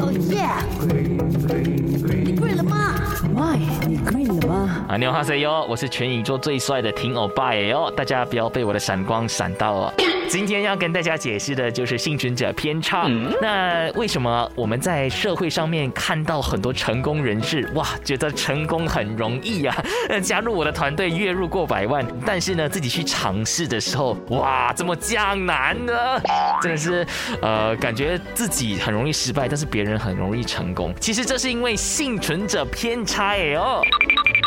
哦耶！你 green 了吗你 green 了吗？啊，你好，哈塞哟，我是全宇宙最帅的听欧巴耶哟，大家不要被我的闪光闪到哦。今天要跟大家解释的就是幸存者偏差。那为什么我们在社会上面看到很多成功人士，哇，觉得成功很容易呀？加入我的团队，月入过百万，但是呢，自己去尝试的时候，哇，这么江难呢？真的是，呃，感觉自己很容易失败，但是别人很容易成功。其实这是因为幸存者偏差耶哦。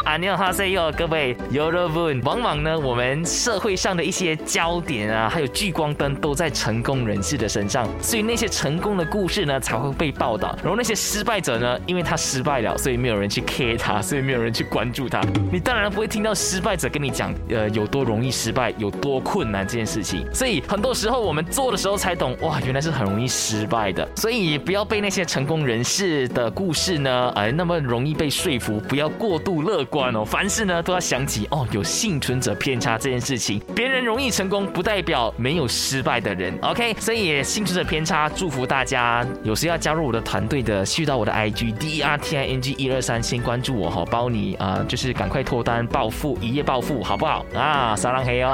啊，你好，哈塞哟，各位有的问，往往呢，我们社会上的一些焦点啊，还有聚光灯都在成功人士的身上，所以那些成功的故事呢才会被报道。然后那些失败者呢，因为他失败了，所以没有人去 care 他，所以没有人去关注他。你当然不会听到失败者跟你讲，呃，有多容易失败，有多困难这件事情。所以很多时候我们做的时候才懂，哇，原来是很容易失败的。所以不要被那些成功人士的故事呢，哎，那么容易被说服，不要过度乐。果哦凡事呢都要想起哦有幸存者偏差这件事情别人容易成功不代表没有失败的人。Ok 所以幸存者偏差祝福大家。有谁要加入我的团队的续到我的 igdrtng 一二三先关注我吼包你啊就是赶快脱单暴富一夜暴富好不好？啊撒浪嘿哟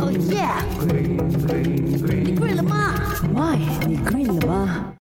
哦耶你跪了吗？喂你跪了吗？